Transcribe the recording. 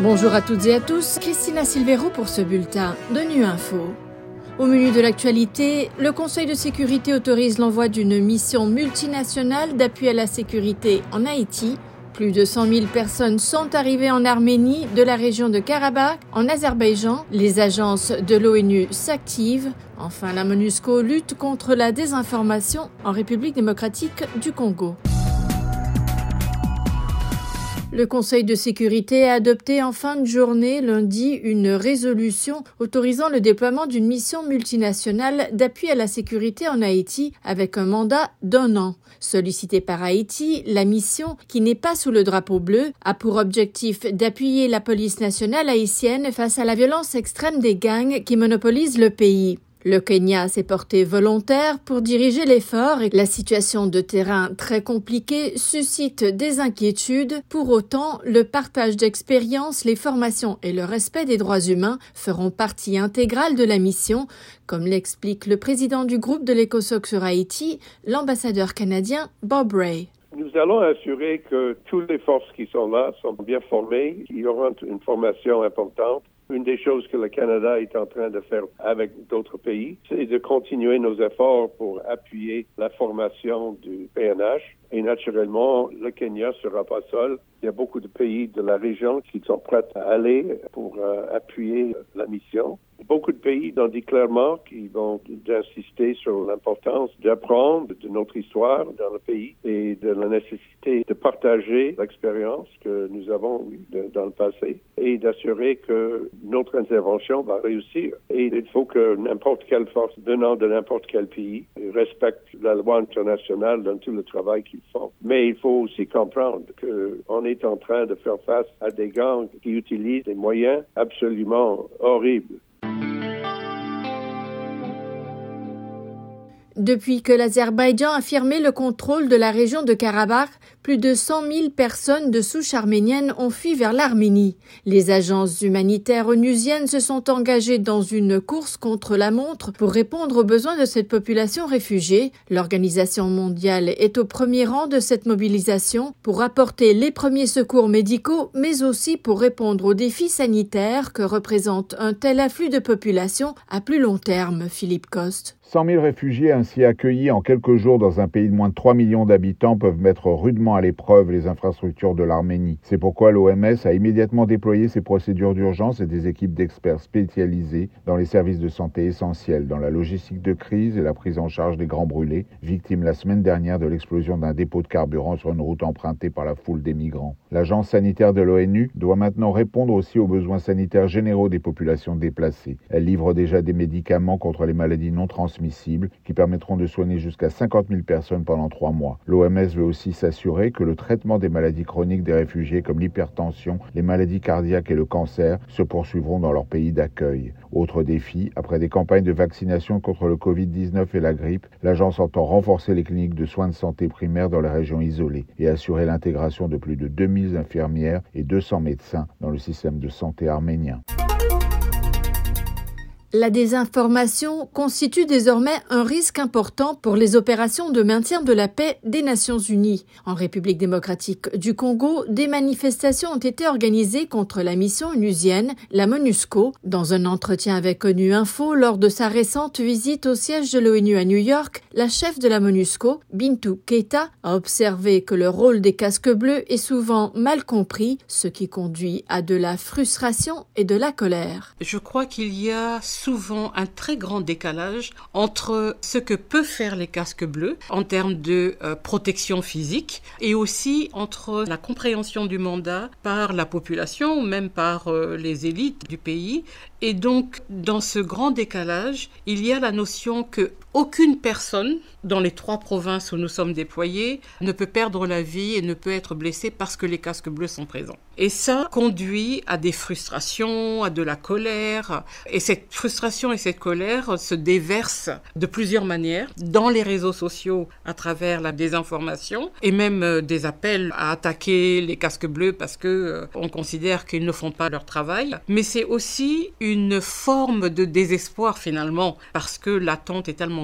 Bonjour à toutes et à tous, Christina Silvero pour ce bulletin de Nu Info. Au menu de l'actualité, le Conseil de sécurité autorise l'envoi d'une mission multinationale d'appui à la sécurité en Haïti. Plus de 100 000 personnes sont arrivées en Arménie de la région de Karabakh, en Azerbaïdjan. Les agences de l'ONU s'activent. Enfin, la MONUSCO lutte contre la désinformation en République démocratique du Congo. Le Conseil de sécurité a adopté en fin de journée lundi une résolution autorisant le déploiement d'une mission multinationale d'appui à la sécurité en Haïti avec un mandat d'un an. Sollicitée par Haïti, la mission, qui n'est pas sous le drapeau bleu, a pour objectif d'appuyer la police nationale haïtienne face à la violence extrême des gangs qui monopolisent le pays. Le Kenya s'est porté volontaire pour diriger l'effort et la situation de terrain très compliquée suscite des inquiétudes. Pour autant, le partage d'expériences, les formations et le respect des droits humains feront partie intégrale de la mission, comme l'explique le président du groupe de l'ECOSOC sur Haïti, l'ambassadeur canadien Bob Ray. Nous allons assurer que toutes les forces qui sont là sont bien formées. Il y aura une formation importante une des choses que le Canada est en train de faire avec d'autres pays, c'est de continuer nos efforts pour appuyer la formation du PNH. Et naturellement, le Kenya sera pas seul. Il y a beaucoup de pays de la région qui sont prêts à aller pour euh, appuyer la mission. Beaucoup de pays ont dit clairement qu'ils vont insister sur l'importance d'apprendre de notre histoire dans le pays et de la nécessité de partager l'expérience que nous avons eue dans le passé et d'assurer que notre intervention va réussir. Et il faut que n'importe quelle force venant de n'importe quel pays respecte la loi internationale dans tout le travail qu'ils font. Mais il faut aussi comprendre qu'on est en train de faire face à des gangs qui utilisent des moyens absolument horribles Depuis que l'Azerbaïdjan a firmé le contrôle de la région de Karabakh, plus de 100 000 personnes de souche arménienne ont fui vers l'Arménie. Les agences humanitaires onusiennes se sont engagées dans une course contre la montre pour répondre aux besoins de cette population réfugiée. L'Organisation mondiale est au premier rang de cette mobilisation pour apporter les premiers secours médicaux, mais aussi pour répondre aux défis sanitaires que représente un tel afflux de population à plus long terme, Philippe Coste. 100 000 réfugiés ainsi accueillis en quelques jours dans un pays de moins de 3 millions d'habitants peuvent mettre rudement à l'épreuve les infrastructures de l'Arménie. C'est pourquoi l'OMS a immédiatement déployé ses procédures d'urgence et des équipes d'experts spécialisés dans les services de santé essentiels, dans la logistique de crise et la prise en charge des grands brûlés, victimes la semaine dernière de l'explosion d'un dépôt de carburant sur une route empruntée par la foule des migrants. L'agence sanitaire de l'ONU doit maintenant répondre aussi aux besoins sanitaires généraux des populations déplacées. Elle livre déjà des médicaments contre les maladies non transmissibles qui permettront de soigner jusqu'à 50 000 personnes pendant trois mois. L'OMS veut aussi s'assurer que le traitement des maladies chroniques des réfugiés comme l'hypertension, les maladies cardiaques et le cancer se poursuivront dans leur pays d'accueil. Autre défi, après des campagnes de vaccination contre le Covid-19 et la grippe, l'agence entend renforcer les cliniques de soins de santé primaires dans les régions isolées et assurer l'intégration de plus de 2000 infirmières et 200 médecins dans le système de santé arménien. La désinformation constitue désormais un risque important pour les opérations de maintien de la paix des Nations Unies. En République démocratique du Congo, des manifestations ont été organisées contre la mission onusienne, la MONUSCO. Dans un entretien avec ONU Info lors de sa récente visite au siège de l'ONU à New York, la chef de la MONUSCO, Bintou Keita, a observé que le rôle des casques bleus est souvent mal compris, ce qui conduit à de la frustration et de la colère. Je crois qu'il y a souvent un très grand décalage entre ce que peuvent faire les casques bleus en termes de euh, protection physique et aussi entre la compréhension du mandat par la population ou même par euh, les élites du pays. Et donc, dans ce grand décalage, il y a la notion que aucune personne dans les trois provinces où nous sommes déployés ne peut perdre la vie et ne peut être blessée parce que les casques bleus sont présents. Et ça conduit à des frustrations, à de la colère. Et cette frustration et cette colère se déversent de plusieurs manières dans les réseaux sociaux à travers la désinformation et même euh, des appels à attaquer les casques bleus parce que euh, on considère qu'ils ne font pas leur travail. Mais c'est aussi une forme de désespoir finalement parce que l'attente est tellement